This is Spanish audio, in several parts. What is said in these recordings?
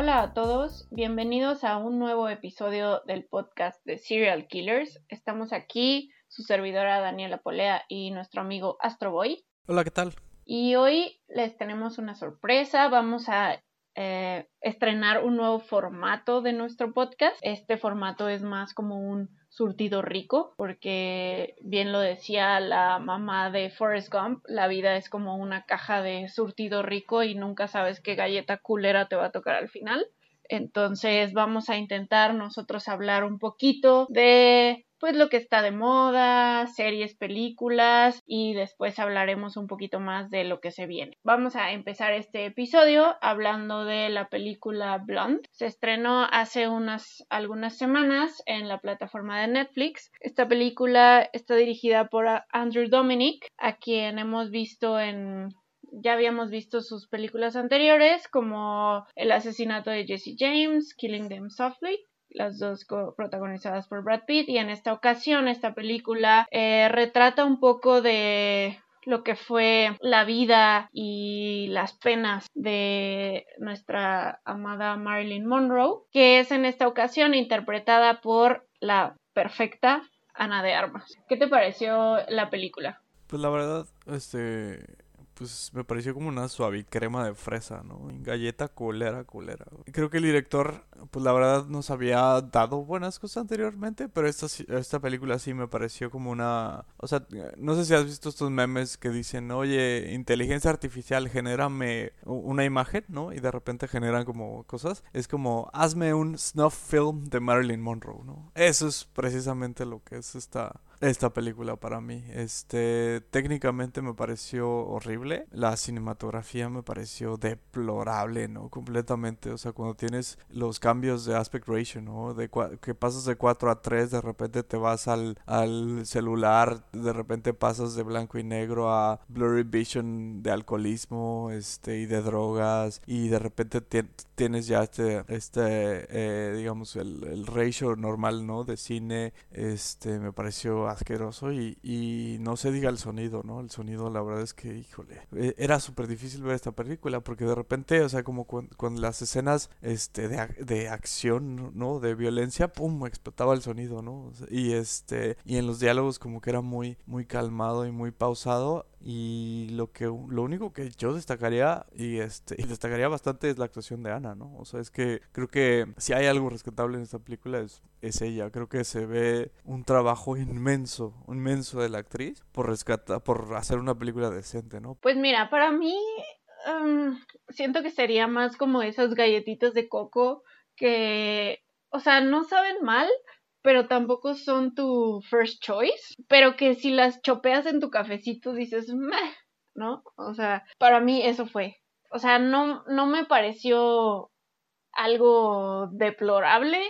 Hola a todos, bienvenidos a un nuevo episodio del podcast de Serial Killers. Estamos aquí, su servidora Daniela Polea y nuestro amigo Astroboy. Hola, ¿qué tal? Y hoy les tenemos una sorpresa. Vamos a eh, estrenar un nuevo formato de nuestro podcast. Este formato es más como un surtido rico, porque bien lo decía la mamá de Forrest Gump, la vida es como una caja de surtido rico y nunca sabes qué galleta culera te va a tocar al final. Entonces vamos a intentar nosotros hablar un poquito de pues lo que está de moda, series, películas y después hablaremos un poquito más de lo que se viene. Vamos a empezar este episodio hablando de la película Blonde. Se estrenó hace unas algunas semanas en la plataforma de Netflix. Esta película está dirigida por Andrew Dominic, a quien hemos visto en ya habíamos visto sus películas anteriores como El asesinato de Jesse James, Killing Them Softly, las dos protagonizadas por Brad Pitt y en esta ocasión esta película eh, retrata un poco de lo que fue la vida y las penas de nuestra amada Marilyn Monroe, que es en esta ocasión interpretada por la perfecta Ana de Armas. ¿Qué te pareció la película? Pues la verdad, este pues me pareció como una suave crema de fresa, ¿no? Galleta culera, culera. Creo que el director, pues la verdad nos había dado buenas cosas anteriormente, pero esta, esta película sí me pareció como una... O sea, no sé si has visto estos memes que dicen, oye, inteligencia artificial, genérame una imagen, ¿no? Y de repente generan como cosas. Es como, hazme un snuff film de Marilyn Monroe, ¿no? Eso es precisamente lo que es esta esta película para mí. Este, técnicamente me pareció horrible. La cinematografía me pareció deplorable, ¿no? Completamente. O sea, cuando tienes los cambios de aspect ratio, ¿no? De que pasas de 4 a 3, de repente te vas al, al celular, de repente pasas de blanco y negro a blurry vision de alcoholismo, este, y de drogas, y de repente tienes ya este, este, eh, digamos, el, el ratio normal, ¿no? De cine, este, me pareció asqueroso y, y, no se diga el sonido, ¿no? El sonido, la verdad es que, híjole, e, era súper difícil ver esta película porque de repente, o sea, como con, las escenas este, de, de, acción, ¿no? De violencia, pum, explotaba el sonido, ¿no? Y este, y en los diálogos como que era muy, muy calmado y muy pausado y lo que lo único que yo destacaría y este y destacaría bastante es la actuación de Ana, ¿no? O sea, es que creo que si hay algo rescatable en esta película es, es ella. Creo que se ve un trabajo inmenso, inmenso de la actriz por rescatar por hacer una película decente, ¿no? Pues mira, para mí em, siento que sería más como esas galletitas de coco que o sea, no saben mal, pero tampoco son tu first choice, pero que si las chopeas en tu cafecito dices, meh, ¿no? O sea, para mí eso fue. O sea, no, no me pareció algo deplorable,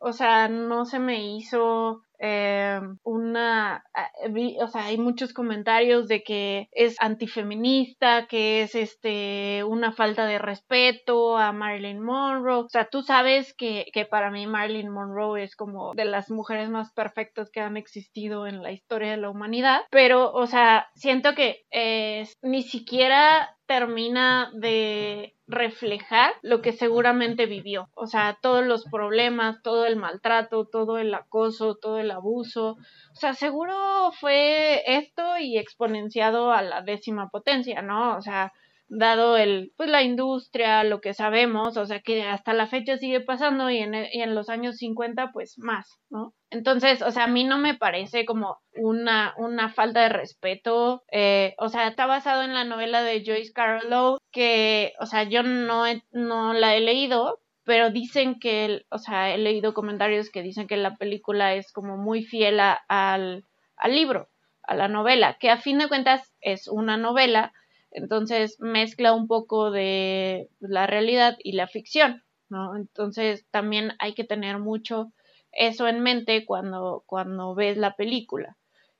o sea, no se me hizo eh, una, eh, o sea, hay muchos comentarios de que es antifeminista, que es este una falta de respeto a Marilyn Monroe. O sea, tú sabes que, que para mí Marilyn Monroe es como de las mujeres más perfectas que han existido en la historia de la humanidad, pero, o sea, siento que eh, ni siquiera termina de reflejar lo que seguramente vivió. O sea, todos los problemas, todo el maltrato, todo el acoso, todo el abuso. O sea, seguro fue esto y exponenciado a la décima potencia, ¿no? O sea, dado el, pues la industria, lo que sabemos, o sea que hasta la fecha sigue pasando y en, y en los años 50 pues más, ¿no? Entonces, o sea, a mí no me parece como una, una falta de respeto, eh, o sea, está basado en la novela de Joyce Carol que, o sea, yo no, no la he leído, pero dicen que, o sea, he leído comentarios que dicen que la película es como muy fiel al, al libro, a la novela, que a fin de cuentas es una novela, entonces mezcla un poco de la realidad y la ficción, ¿no? Entonces también hay que tener mucho eso en mente cuando, cuando ves la película.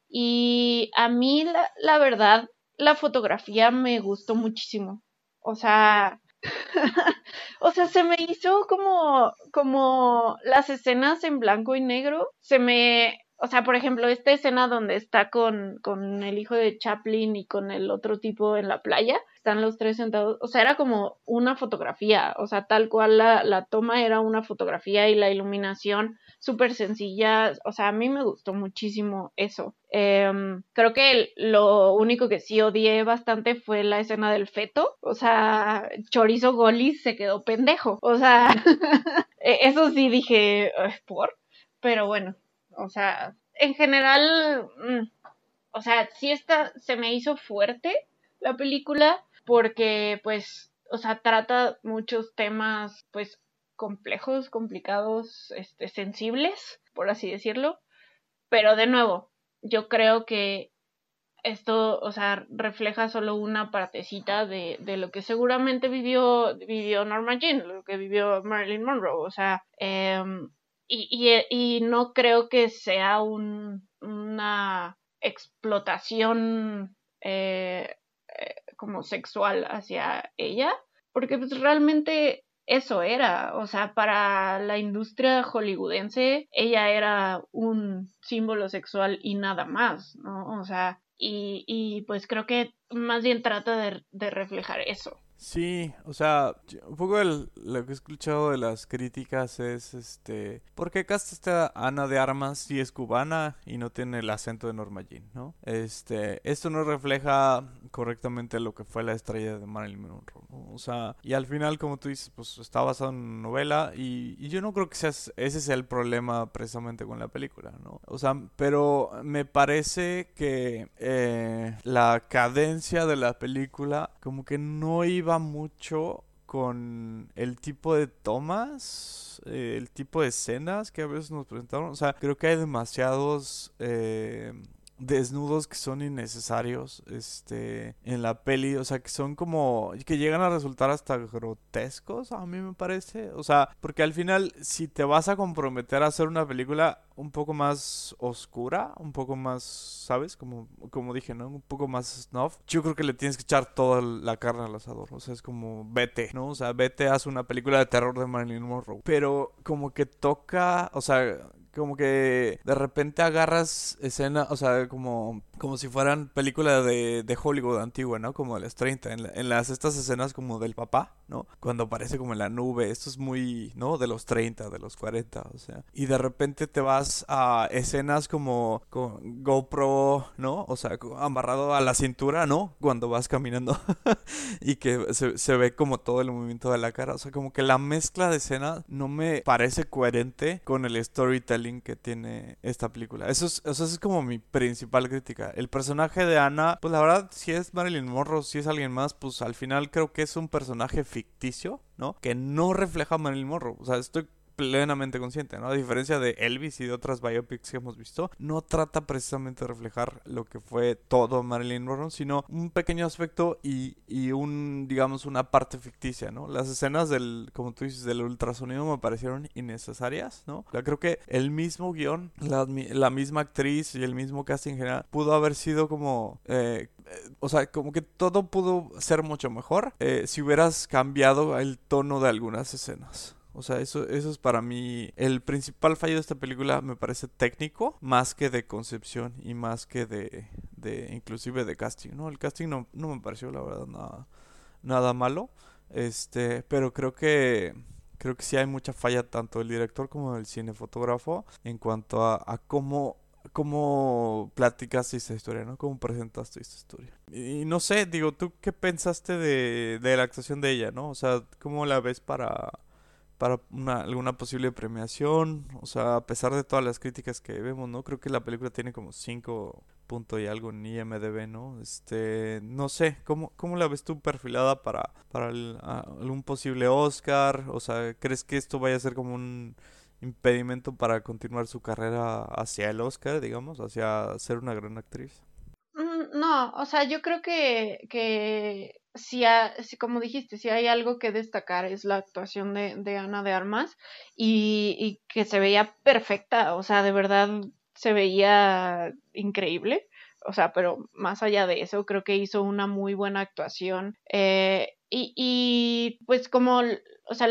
Y a mí, la, la verdad, la fotografía me gustó muchísimo. O sea, o sea, se me hizo como, como las escenas en blanco y negro, se me, o sea, por ejemplo, esta escena donde está con, con el hijo de Chaplin y con el otro tipo en la playa, están los tres sentados, o sea, era como una fotografía, o sea, tal cual la, la toma era una fotografía y la iluminación súper sencilla, o sea, a mí me gustó muchísimo eso. Em, creo que lo único que sí odié bastante fue la escena del feto, o sea, Chorizo Golis se quedó pendejo, o sea, e, eso sí dije, ¿por? Pero bueno, o sea, en general, mm, o sea, sí está, se me hizo fuerte la película, porque pues, o sea, trata muchos temas pues complejos, complicados, este, sensibles, por así decirlo. Pero de nuevo, yo creo que esto, o sea, refleja solo una partecita de, de lo que seguramente vivió, vivió Norma Jean, lo que vivió Marilyn Monroe, o sea, em, y, y, y, no creo que sea un, una explotación eh, como sexual hacia ella, porque pues realmente eso era, o sea, para la industria hollywoodense ella era un símbolo sexual y nada más, ¿no? O sea, y, y pues creo que más bien trata de, de reflejar eso. Sí, o sea, un poco lo que he escuchado de las críticas es, este, ¿por qué esta Ana de Armas si es cubana y no tiene el acento de Norma Jean, ¿no? Este, esto no refleja correctamente lo que fue la estrella de Marilyn Monroe, ¿no? O sea, y al final, como tú dices, pues está basado en una novela y, yo no creo que sea, ese sea el problema precisamente con la película, ¿no? O sea, pero me parece que eh, la cadencia de la película como que no iba mucho con el tipo de tomas, eh, el tipo de escenas que a veces nos presentaron. O sea, creo que hay demasiados eh, desnudos que son innecesarios este en la peli o sea que son como que llegan a resultar hasta grotescos a mí me parece. O sea porque al final si te vas a comprometer a hacer una película un poco más oscura un poco más sabes como como dije no un poco más snuff yo creo que le tienes que echar toda la carne al asador. O sea es como vete no o sea vete haz una película de terror de Marilyn Monroe. Pero como que toca o sea como que de repente agarras escena, o sea, como, como si fueran películas de, de Hollywood antigua, ¿no? Como de los 30, en, en, las estas escenas como del papá, ¿no? Cuando aparece como en la nube, esto es muy, ¿no? De los 30, de los 40, o sea. Y de repente te vas a escenas como con GoPro, ¿no? O sea, amarrado a la cintura, ¿no? Cuando vas caminando y que se, se ve como todo el movimiento de la cara, o sea, como que la mezcla de escenas no me parece coherente con el storytelling que tiene esta película. Eso es, eso es como mi principal crítica. El personaje de Ana, pues la verdad, si es Marilyn Monroe, si es alguien más, pues al final creo que es un personaje ficticio, ¿no? Que no refleja a Marilyn Monroe. O sea, estoy plenamente consciente, ¿no? A diferencia de Elvis y de otras biopics que hemos visto, no trata precisamente de reflejar lo que fue todo Marilyn Monroe, sino un pequeño aspecto y, y un, digamos, una parte ficticia, ¿no? Las escenas del, como tú dices, del ultrasonido me parecieron innecesarias, ¿no? Creo que el mismo guion, la, misma actriz y el mismo casting general pudo haber sido como... Eh, o sea, como que todo pudo ser mucho mejor eh, si hubieras cambiado el tono de algunas escenas. O sea, eso, eso es para mí el principal fallo de esta película, me parece técnico, más que de concepción y más que de, de inclusive de casting, ¿no? El casting no, no me pareció, la verdad, nada, nada malo, este, pero creo que creo que sí hay mucha falla tanto del director como del cinefotógrafo en cuanto a, cómo cómo platicaste esta historia, ¿no? Cómo presentaste esta historia. Y, no sé, digo, ¿tú qué pensaste de, de la actuación de ella, no? O sea, ¿cómo la ves para para una, alguna posible premiación. O sea, a pesar de todas las críticas que vemos, ¿no? Creo que la película tiene como 5 puntos y algo en IMDB, ¿no? Este, no sé, ¿cómo, cómo la ves tú perfilada para, para algún posible Oscar? O sea, ¿crees que esto vaya a ser como un impedimento para continuar su carrera hacia el Oscar, digamos, hacia ser una gran actriz? Mm, no, o sea, yo creo que, que si, como dijiste, si hay algo que destacar es la actuación de, de Ana de Armas y, y, que se veía perfecta, o sea, de verdad se veía increíble, o sea, pero más allá de eso, creo que hizo una muy buena actuación eh, y, y, pues como, o sea,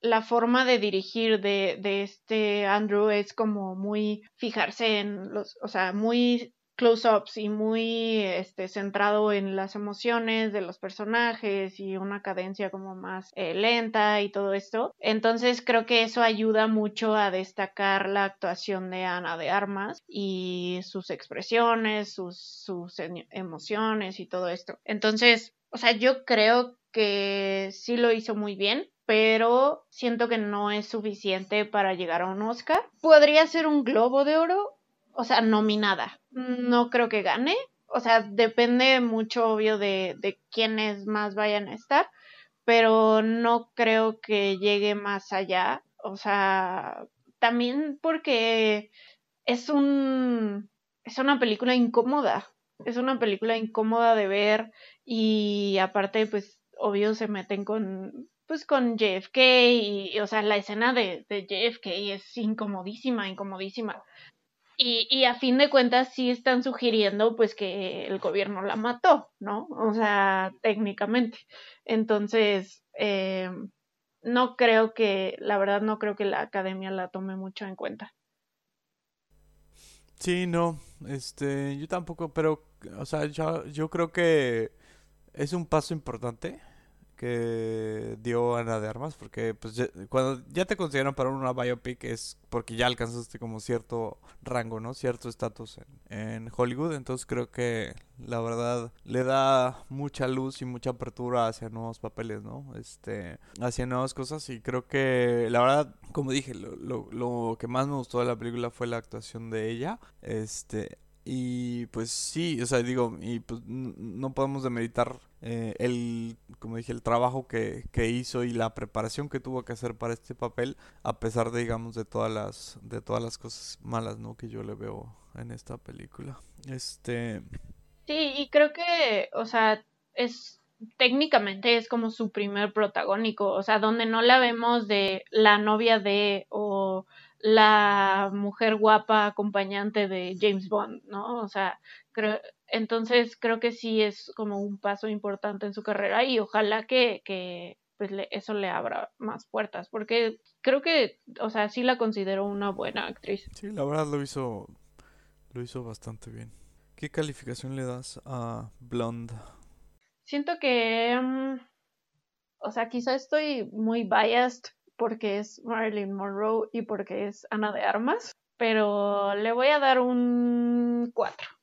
la forma de dirigir de, de este Andrew es como muy fijarse en los, o sea, muy close-ups y muy este, centrado en las emociones de los personajes y una cadencia como más eh, lenta y todo esto. Entonces creo que eso ayuda mucho a destacar la actuación de Ana de Armas y sus expresiones, sus, sus emociones y todo esto. Entonces, o sea, yo creo que sí lo hizo muy bien, pero siento que no es suficiente para llegar a un Oscar. Podría ser un globo de oro, o sea, nominada. No creo que gane. O sea, depende mucho, obvio, de, de quiénes más vayan a estar, pero no creo que llegue más allá. O sea, también porque es un es una película incómoda. Es una película incómoda de ver y aparte, pues, obvio, se meten con pues con JFK y, o sea, la escena de, de JFK es incomodísima, incomodísima. Y, y a fin de cuentas sí están sugiriendo pues que el gobierno la mató, ¿no? O sea, técnicamente. Entonces, eh, no creo que, la verdad no creo que la academia la tome mucho en cuenta. Sí, no, este, yo tampoco, pero, o sea, yo, yo creo que es un paso importante que dio Ana de Armas, porque pues cuando ya te consideran para una biopic es porque ya alcanzaste como cierto rango, ¿no? Cierto estatus en, Hollywood, entonces creo que la verdad le da mucha luz y mucha apertura hacia nuevos papeles, ¿no? Este, hacia nuevas cosas y creo que la verdad, como dije, lo, lo, lo que más me gustó de la película fue la actuación de ella, este, y pues sí, o sea, digo, y pues no podemos demeritar eh, el, como dije, el trabajo que, que, hizo y la preparación que tuvo que hacer para este papel, a pesar de, digamos, de todas las, de todas las cosas malas, ¿no? Que yo le veo en esta película. Este... Sí, y creo que, o sea, es técnicamente es como su primer protagónico, o sea, donde no la vemos de la novia de o la mujer guapa acompañante de James Bond, ¿no? O sea, creo, entonces creo que sí es como un paso importante en su carrera y ojalá que, que pues eso le abra más puertas, porque creo que, o sea, sí la considero una buena actriz. Sí, la verdad lo hizo, lo hizo bastante bien. ¿Qué calificación le das a Blonde? Siento que, mm, o sea, quizá estoy muy biased porque es Marilyn Monroe y porque es Ana de Armas, pero le voy a dar un 4.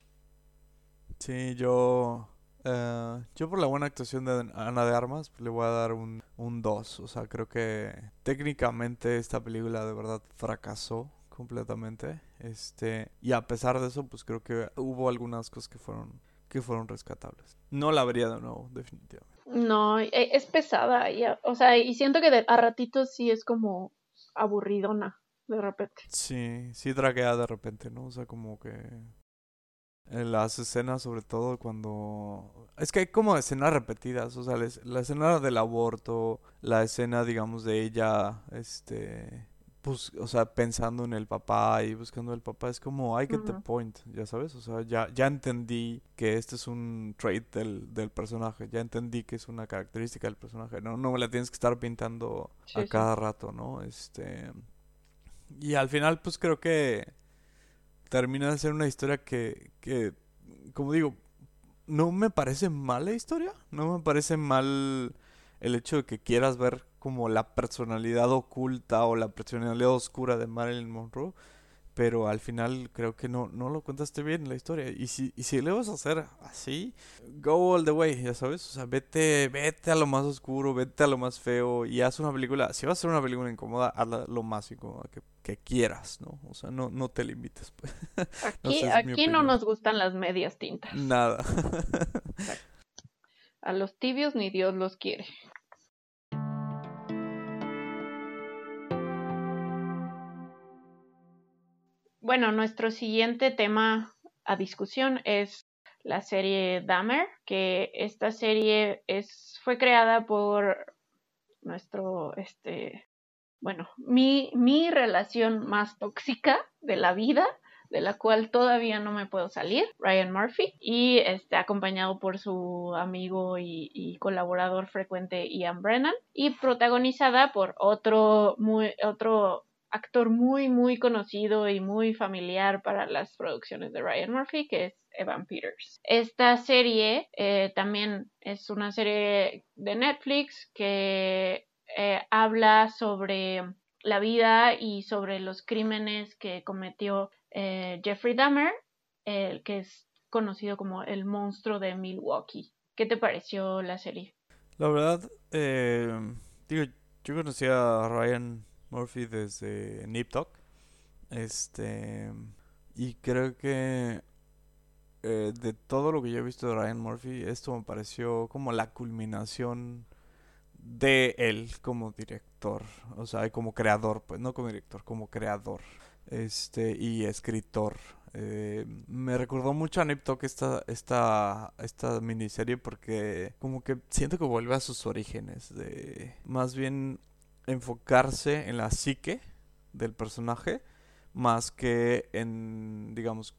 Sí, yo eh, yo por la buena actuación de Ana de Armas le voy a dar un, un 2. O sea, creo que técnicamente esta película de verdad fracasó completamente. Este, y a pesar de eso, pues creo que hubo algunas cosas que fueron que fueron rescatables. No la vería de nuevo, definitivamente. No, e, es pesada, o sea, y siento que a ratitos sí es como aburridona, de repente. Sí, sí draguea de repente, ¿no? O sea, como que las escenas, sobre todo cuando... Es que hay como escenas repetidas, o sea, la escena del aborto, la escena, digamos, de ella, este pues, o sea, pensando en el papá y buscando el papá, es como, I get the point, ya sabes, o sea, ya, ya entendí que este es un trait del, del personaje, ya entendí que es una característica del personaje, no, no me la tienes que estar pintando a cada rato, ¿no? Este, y al final, pues creo que termina de ser una historia que, que, como digo, no me parece mala historia, no me parece mal el hecho de que quieras ver como la personalidad oculta o la personalidad oscura de Marilyn Monroe, pero al final creo que no, no lo contaste bien la historia. Y si, y si le vas a hacer así, go all the way, ya sabes, o sea, vete, vete a lo más oscuro, vete a lo más feo y haz una película, si vas a hacer una película incómoda, hazla lo más incómoda que, que quieras, ¿no? O sea, no, no te limites. Pues. Aquí, aquí no nos gustan las medias tintas. Nada. a los tibios ni Dios los quiere. Bueno, nuestro siguiente tema a discusión es la serie Dahmer, que esta serie es, fue creada por nuestro, este, bueno, mi, mi relación más tóxica de la vida, de la cual todavía no me puedo salir, Ryan Murphy, y está acompañado por su amigo y, colaborador frecuente Ian Brennan, y protagonizada por otro, muy, otro actor muy, muy conocido y muy familiar para las producciones de Ryan Murphy, que es Evan Peters. Esta serie eh, también es una serie de Netflix que eh, habla sobre la vida y sobre los crímenes que cometió eh, Jeffrey Dahmer, el que es conocido como el monstruo de Milwaukee. ¿Qué te pareció la serie? La verdad, digo, yo conocí a Ryan Murphy desde Nip. Este. Y creo que eh, de todo lo que yo he visto de Ryan Murphy, esto me pareció como la culminación de él como director, o sea, como creador, pues no como director, como creador, este y escritor. Eh, me recordó mucho a Nip esta, esta, esta miniserie porque como que siento que vuelve a sus orígenes, de más bien enfocarse en la psique del personaje más que en, digamos,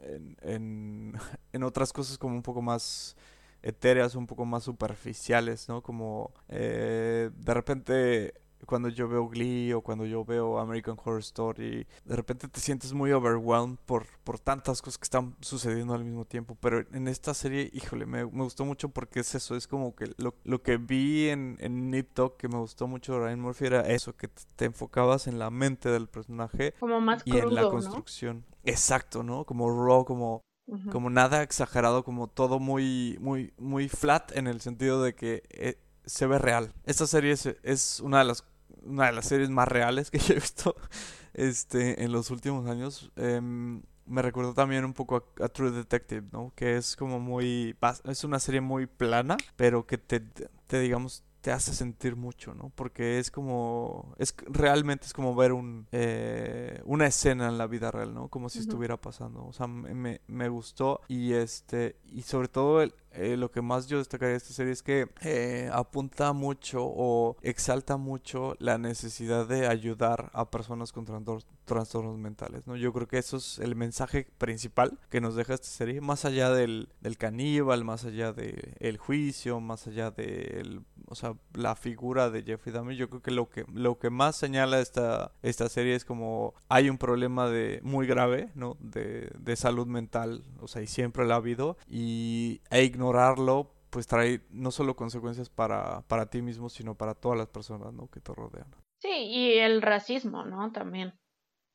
en, en, en otras cosas como un poco más etéreas, un poco más superficiales, ¿no? Como eh, de repente cuando yo veo Glee o cuando yo veo American Horror Story, de repente te sientes muy overwhelmed por, por tantas cosas que están sucediendo al mismo tiempo. Pero en esta serie, híjole, me, me gustó mucho porque es eso, es como que lo, lo que vi en, en Nip Talk que me gustó mucho de Ryan Murphy era eso, que te enfocabas en la mente del personaje como más y en la construcción. Exacto, ¿no? Como raw, como como nada exagerado, como todo muy, muy, muy flat en el sentido de que eh, se ve real. Esta serie es, una de las una de las series más reales que yo he visto este en los últimos años. Em, me recuerdo también un poco a, True Detective, ¿no? Que es como muy es una serie muy plana, pero que te, te digamos te hace sentir mucho, ¿no? Porque es como, es realmente es como ver un, eh, una escena en la vida real, ¿no? Como si estuviera pasando. O sea, me, me, gustó y este, y sobre todo el, eh, lo que más yo destacaría de esta serie es que eh, apunta mucho o exalta mucho la necesidad de ayudar a personas con trastornos mentales, ¿no? Yo creo que eso es el mensaje principal que nos deja esta serie, más allá del, del caníbal, más allá del el juicio, más allá de o sea, la figura de Jeffrey Dahmer, yo creo que lo que lo que más señala esta esta serie es como hay un problema de muy grave, ¿no? De, de salud mental, o sea, y siempre lo ha habido y e ignorarlo pues trae no solo consecuencias para, para ti mismo, sino para todas las personas ¿no? que te rodean. Sí, y el racismo, ¿no? También.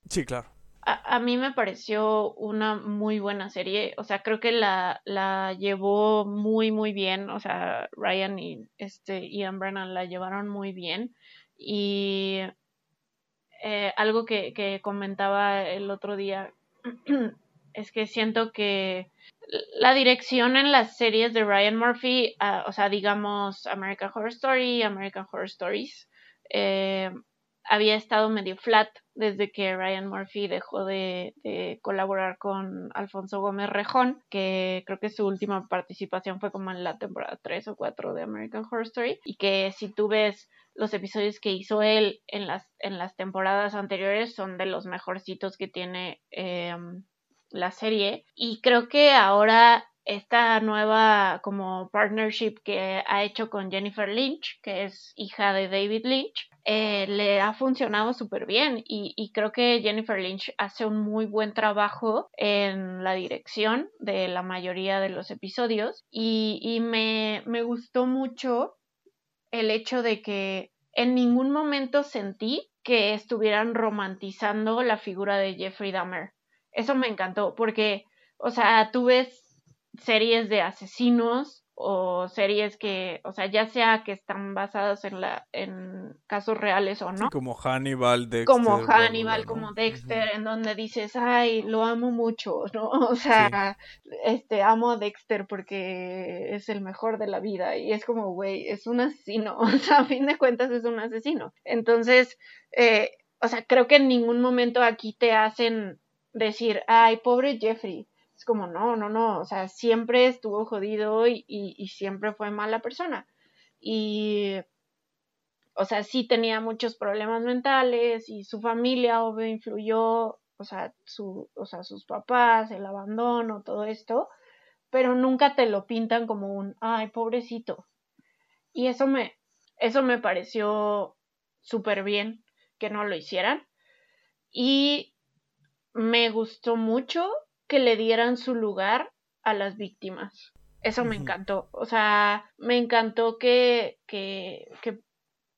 Sí, claro. A, a, mí me pareció una muy buena serie, o sea, creo que la, la llevó muy, muy bien, o sea, Ryan y este Ian Brennan la llevaron muy bien y eh, algo que, que comentaba el otro día es que siento que la dirección en las series de Ryan Murphy, ah, o sea, digamos American Horror Story, American Horror Stories, eh, había estado medio flat desde que Ryan Murphy dejó de, colaborar con Alfonso Gómez Rejón, que creo que su última participación fue como en la temporada 3 o 4 de American Horror Story, y que si tú ves los episodios que hizo él en las, en las temporadas anteriores son de los mejorcitos que tiene eh, la serie y creo que ahora esta nueva como partnership que ha hecho con Jennifer Lynch, que es hija de David Lynch, eh, le ha funcionado súper bien y, creo que Jennifer Lynch hace un muy buen trabajo en la dirección de la mayoría de los episodios y, y me, me gustó mucho el hecho de que en ningún momento sentí que estuvieran romantizando la figura de Jeffrey Dahmer. Eso me encantó porque, o sea, tú ves series de asesinos o series que, o sea, ya sea que están basadas en la en casos reales o no. como Hannibal, Dexter. Como Hannibal, como Dexter, en donde dices, ay, lo amo mucho, ¿no? O sea, este, amo a Dexter porque es el mejor de la vida y es como, güey, es un asesino, o sea, a fin de cuentas es un asesino. Entonces, eh, o sea, creo que en ningún momento aquí te hacen decir, ay, pobre Jeffrey. Es como, no, no, no, o sea, siempre estuvo jodido y, y, siempre fue mala persona. Y, o sea, sí tenía muchos problemas mentales y su familia, obvio, influyó o sea, su, o sea, sus papás, el abandono, todo esto, pero nunca te lo pintan como un, ay, pobrecito. Y eso me, eso me pareció súper bien que no lo hicieran. Y me gustó mucho que le dieran su lugar a las víctimas. Eso me encantó. O sea, me encantó que, que, que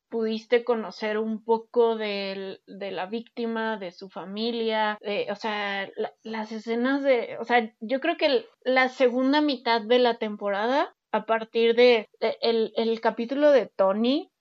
pudiste conocer un poco de, de, la víctima, de su familia, de, o sea, las escenas de, o sea, yo creo que la segunda mitad de la temporada, a partir de, el, el, capítulo de Tony,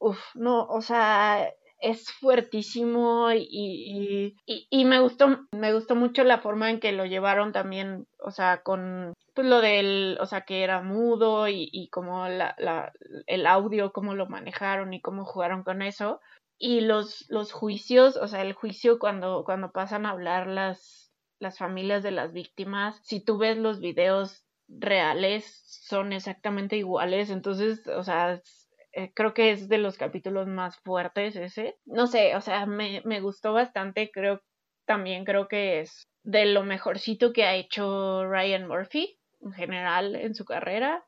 uff, no, o sea, es fuertísimo y, y, y, me gustó me gustó mucho la forma en que lo llevaron también o sea con pues lo del o sea que era mudo y, y como la, la, el audio cómo lo manejaron y cómo jugaron con eso. Y los los juicios o sea el juicio cuando cuando pasan a hablar las las familias de las víctimas si tú ves los videos reales son exactamente iguales. Entonces o sea eh, creo que es de los capítulos más fuertes ese. No sé, o sea, me, me gustó bastante, creo, también creo que es de lo mejorcito que ha hecho Ryan Murphy en general en su carrera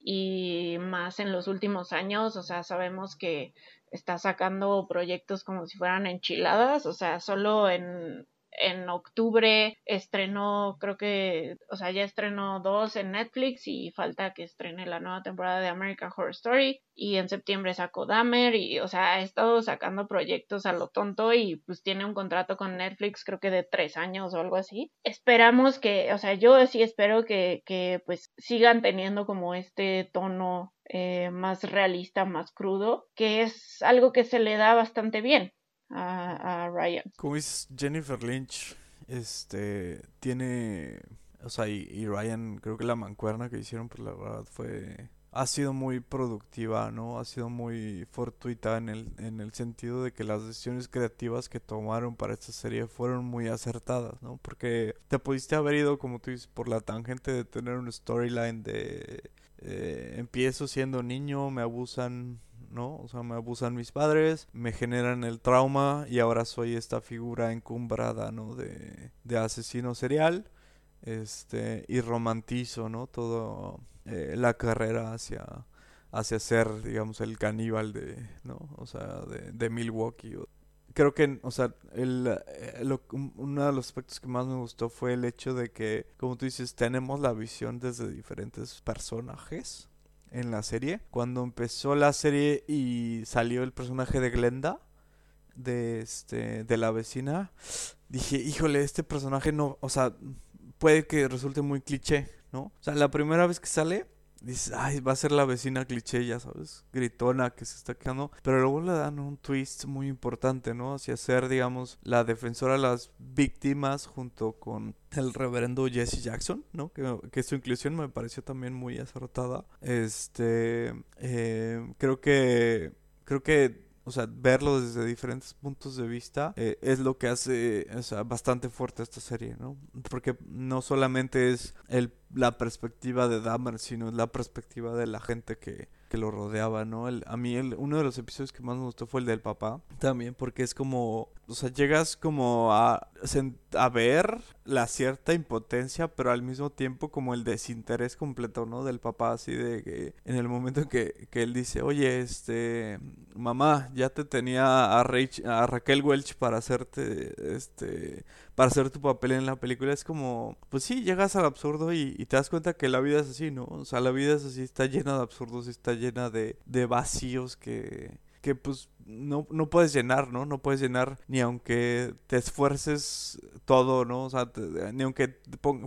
y más en los últimos años, o sea, sabemos que está sacando proyectos como si fueran enchiladas, o sea, solo en en octubre estrenó, creo que, o sea, ya estrenó dos en Netflix y falta que estrene la nueva temporada de American Horror Story. Y en septiembre sacó Dahmer y, o sea, ha estado sacando proyectos a lo tonto y pues tiene un contrato con Netflix, creo que de tres años o algo así. Esperamos que, o sea, yo sí espero que, que pues sigan teniendo como este tono eh, más realista, más crudo, que es algo que se le da bastante bien a, Ryan. Como dices, Jennifer Lynch, este, tiene, o sea, y, Ryan, creo que la mancuerna que hicieron, pues la verdad fue, ha sido muy productiva, ¿no? Ha sido muy fortuita en el, en el sentido de que las decisiones creativas que tomaron para esta serie fueron muy acertadas, ¿no? Porque te pudiste haber ido, como tú dices, por la tangente de tener un storyline de... Eh, empiezo siendo niño, me abusan ¿no? O sea, me abusan mis padres, me generan el trauma y ahora soy esta figura encumbrada, ¿no? De, de asesino serial, este, y romantizo, ¿no? Todo eh, la carrera hacia, hacia ser, digamos, el caníbal de, ¿no? O sea, de, de Milwaukee. Creo que, o sea, el, eh, uno de los aspectos que más me gustó fue el hecho de que, como tú dices, tenemos la visión desde diferentes personajes en la serie. Cuando empezó la serie y salió el personaje de Glenda, de este de la vecina, dije, "Híjole, este personaje no, o sea, puede que resulte muy cliché, ¿no? O sea, la primera vez que sale dices, ay, va a ser la vecina cliché, ya sabes, gritona que se está quedando. Pero luego le dan un twist muy importante, ¿no? Hacia ser, digamos, la defensora de las víctimas junto con el reverendo Jesse Jackson, ¿no? Que, que su inclusión me pareció también muy acertada. Este, eh, creo que, creo que o sea, verlo desde diferentes puntos de vista eh, es lo que hace o sea, bastante fuerte esta serie, ¿no? Porque no solamente es el, la perspectiva de Dahmer, sino la perspectiva de la gente que, que lo rodeaba, ¿no? A mí el, uno de los episodios que más me gustó fue el del papá, también porque es como, o sea, llegas como a, a ver la cierta impotencia, pero al mismo tiempo como el desinterés completo, ¿no? Del papá, así de que en el momento en que, que él dice, oye, este, mamá, ya te tenía a, a Raquel Welch para hacerte, este, para hacer tu papel en la película, es como, pues sí, llegas al absurdo y, y te das cuenta que la vida es así, ¿no? O sea, la vida es así, está llena de absurdos, está llena de, de vacíos que, que pues no, no puedes llenar, ¿no? No puedes llenar ni aunque te esfuerces todo, ¿no? O sea, ni aunque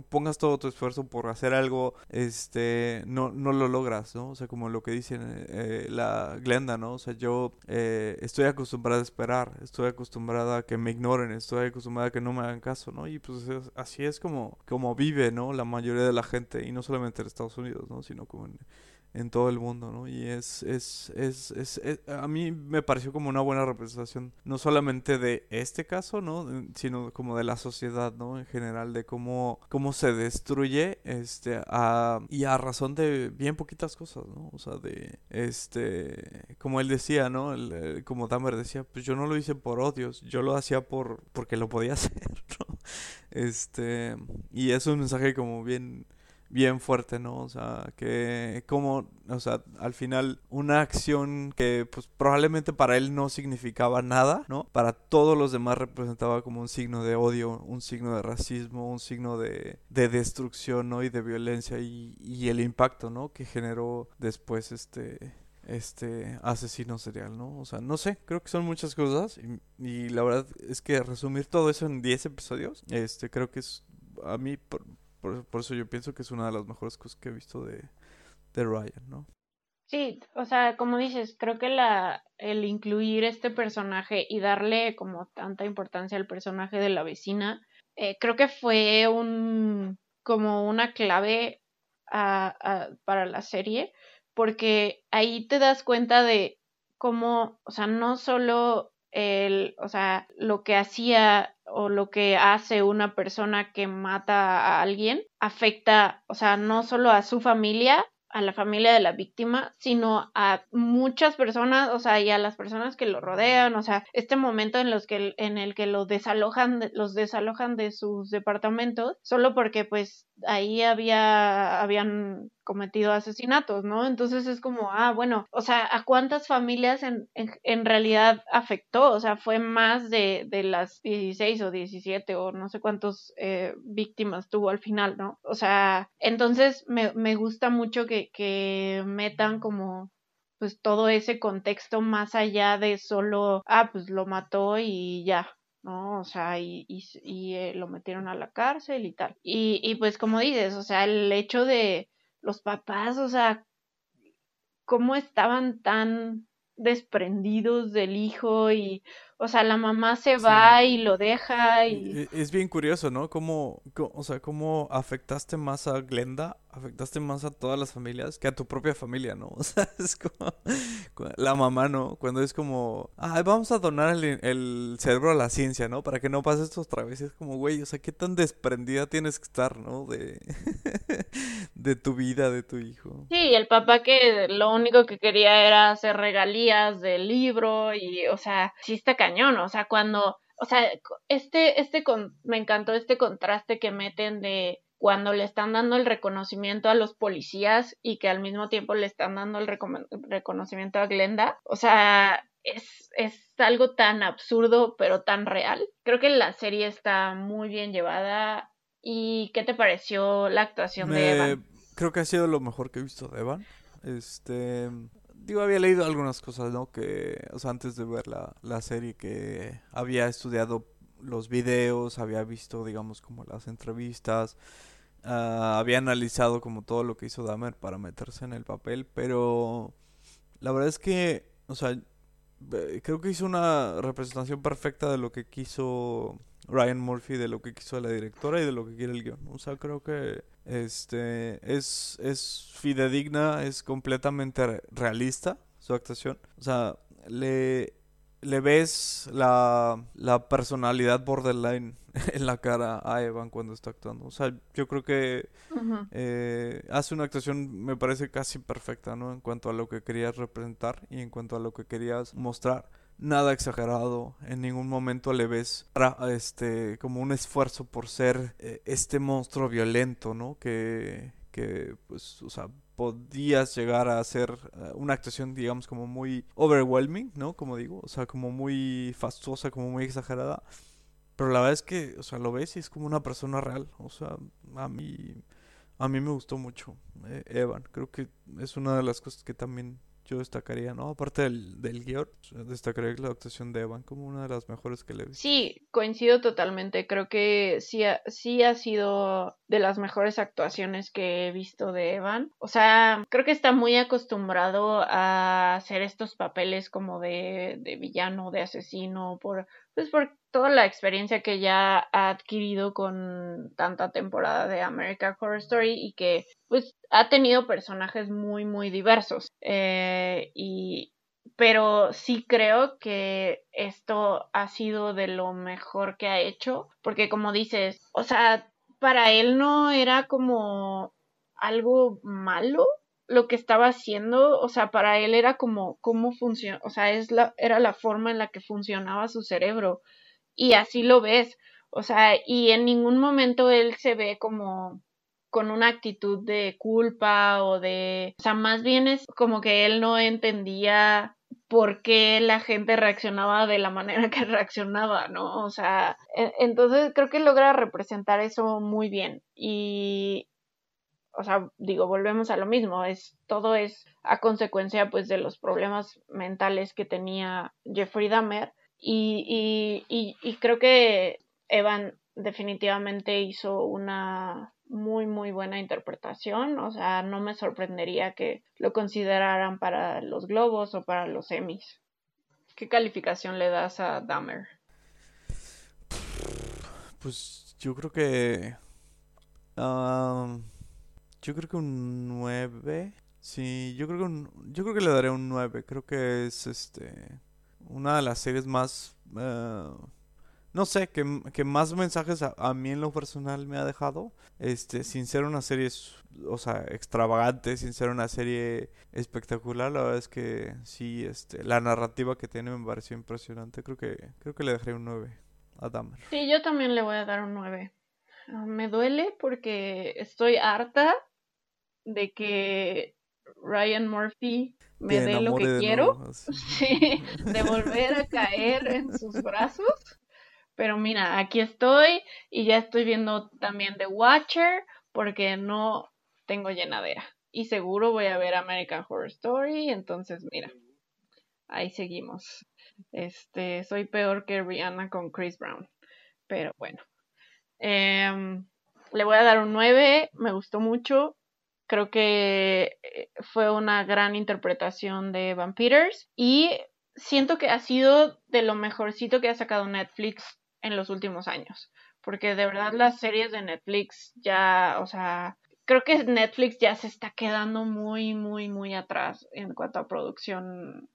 pongas todo tu esfuerzo por hacer algo, este, no, no lo logras, ¿no? O sea, como lo que dice eh, la Glenda, ¿no? O sea, yo eh, estoy acostumbrada a esperar, estoy acostumbrada a que me ignoren, estoy acostumbrada a que no me hagan caso, ¿no? Y pues así es como, como vive, ¿no? La mayoría de la gente, y no solamente en Estados Unidos, ¿no? Sino como en en todo el mundo, ¿no? Y es, es, es, es, a mí me pareció como una buena representación, no solamente de este caso, ¿no? Sino como de la sociedad, ¿no? En general, de cómo, cómo se destruye, este, a, y a razón de bien poquitas cosas, ¿no? O sea, de, este, como él decía, ¿no? como Dahmer decía, pues yo no lo hice por odios, yo lo hacía por, porque lo podía hacer, ¿no? Este, y es un mensaje como bien bien fuerte, ¿no? O sea, que como, o sea, al final una acción que pues probablemente para él no significaba nada, ¿no? Para todos los demás representaba como un signo de odio, un signo de racismo, un signo de, de destrucción, ¿no? Y de violencia y, y el impacto, ¿no? Que generó después este este asesino serial, ¿no? O sea, no sé, creo que son muchas cosas y, la verdad es que resumir todo eso en 10 episodios, este creo que es a mí por, por, eso yo pienso que es una de las mejores cosas que he visto de, de Ryan, ¿no? Sí, o sea, como dices, creo que la el incluir este personaje y darle como tanta importancia al personaje de la vecina, eh, creo que fue un como una clave a, para la serie, porque ahí te das cuenta de cómo, o sea, no solo el, o sea, lo que hacía o lo que hace una persona que mata a alguien afecta, o sea, no solo a su familia, a la familia de la víctima, sino a muchas personas, o sea, y a las personas que lo rodean, o sea, este momento en los que en el que lo desalojan, los desalojan de sus departamentos, solo porque pues ahí había habían cometido asesinatos, ¿no? Entonces es como, ah, bueno, o sea, ¿a cuántas familias en, en, realidad afectó? O sea, fue más de, de las 16 o 17 o no sé cuántas eh, víctimas tuvo al final, ¿no? O sea, entonces me, me gusta mucho que, que metan como pues todo ese contexto más allá de solo, ah, pues lo mató y ya, ¿no? O sea, y, y, y eh, lo metieron a la cárcel y tal. Y, y pues como dices, o sea, el hecho de los papás, o sea, cómo estaban tan desprendidos del hijo y, o sea, la mamá se va y lo deja y... E, es bien curioso, ¿no? Cómo, o sea, cómo afectaste más a Glenda, afectaste más a todas las familias que a tu propia familia, ¿no? O sea, es como la mamá, ¿no? Cuando es como, ay, vamos a donar el, cerebro a la ciencia, ¿no? Para que no pase esto otra vez. Es como, güey, o sea, qué tan desprendida tienes que estar, ¿no? De, de tu vida, de tu hijo. Sí, el papá que lo único que quería era hacer regalías del libro y, o sea, sí está cañón o sea, cuando, o sea, este, este, con, me encantó este contraste que meten de cuando le están dando el reconocimiento a los policías y que al mismo tiempo le están dando el reconocimiento a Glenda, o sea, es, es algo tan absurdo pero tan real. Creo que la serie está muy bien llevada. ¿Y qué te pareció la actuación de Evan? Creo que ha sido lo mejor que he visto de Evan. Este, digo, había leído algunas cosas, ¿no? Que, o sea, antes de ver la, la serie, que había estudiado los videos, había visto, digamos, como las entrevistas, ah, había analizado como todo lo que hizo Dahmer para meterse en el papel, pero la verdad es que, o sea, creo que hizo una representación perfecta de lo que quiso Ryan Murphy, de lo que quiso la directora y de lo que quiere el guion. O sea, creo que este es, es fidedigna, es completamente realista su actuación. O sea, le, le ves la, la personalidad borderline en la cara a Evan cuando está actuando. O sea, yo creo que eh, hace una actuación, me parece casi perfecta, ¿no? En cuanto a lo que querías representar y en cuanto a lo que querías mostrar nada exagerado, en ningún momento le ves este como un esfuerzo por ser eh, este monstruo violento, ¿no? Que, que pues, o sea, podías llegar a hacer eh, una actuación, digamos, como muy overwhelming, ¿no? Como digo, o sea, como muy fastuosa, como muy exagerada. Pero la verdad es que, o sea, lo ves y es como una persona real. O sea, a mí, a mí me gustó mucho eh, Evan. Creo que es una de las cosas que también yo destacaría, ¿no? Aparte del, del guion, destacaría la actuación de Evan como una de las mejores que le visto. Sí, coincido totalmente. Creo que sí ha, sí ha sido de las mejores actuaciones que he visto de Evan. O sea, creo que está muy acostumbrado a hacer estos papeles como de, de villano, de asesino, por pues por toda la experiencia que ya ha adquirido con tanta temporada de American Horror Story y que pues ha tenido personajes muy muy diversos. Eh, y pero sí creo que esto ha sido de lo mejor que ha hecho porque como dices o sea para él no era como algo malo lo que estaba haciendo, o sea, para él era como cómo funciona, o sea, es la, era la forma en la que funcionaba su cerebro y así lo ves. O sea, y en ningún momento él se ve como con una actitud de culpa o de, o sea, más bien es como que él no entendía por qué la gente reaccionaba de la manera que reaccionaba, ¿no? O sea, e, entonces creo que logra representar eso muy bien y o sea, digo, volvemos a lo mismo, es todo es a consecuencia pues de los problemas mentales que tenía Jeffrey Dahmer y, y, y creo que Evan definitivamente hizo una muy muy buena interpretación, o sea, no me sorprendería que lo consideraran para los globos o para los Emmys. ¿Qué calificación le das a Dahmer? Pues yo creo que um, yo creo que un 9. Sí, yo creo que un, yo creo que le daré un 9. Creo que es este una de las series más eh, no sé, que, que más mensajes a, mí en lo personal me ha dejado. Este, sin ser una serie, o sea, extravagante, sin ser una serie espectacular, la verdad es que sí, este, la narrativa que tiene me pareció impresionante. Creo que, creo que le dejaré un 9 a Dahmer. Sí, yo también le voy a dar un 9. Ah, me duele porque estoy harta de que Ryan Murphy me dé lo que quiero. Sí, de volver a caer en sus brazos. Pero mira, aquí estoy y ya estoy viendo también The Watcher porque no tengo llenadera. Y seguro voy a ver American Horror Story, entonces mira, ahí seguimos. Este, soy peor que Rihanna con Chris Brown. Pero bueno. Em, le voy a dar un 9, me gustó mucho. Creo que eh, fue una gran interpretación de Vampires y siento que ha sido de lo mejorcito que ha sacado Netflix en los últimos años. Porque de verdad las series de Netflix ya, o sea, creo que Netflix ya se está quedando muy, muy, muy atrás en cuanto a producción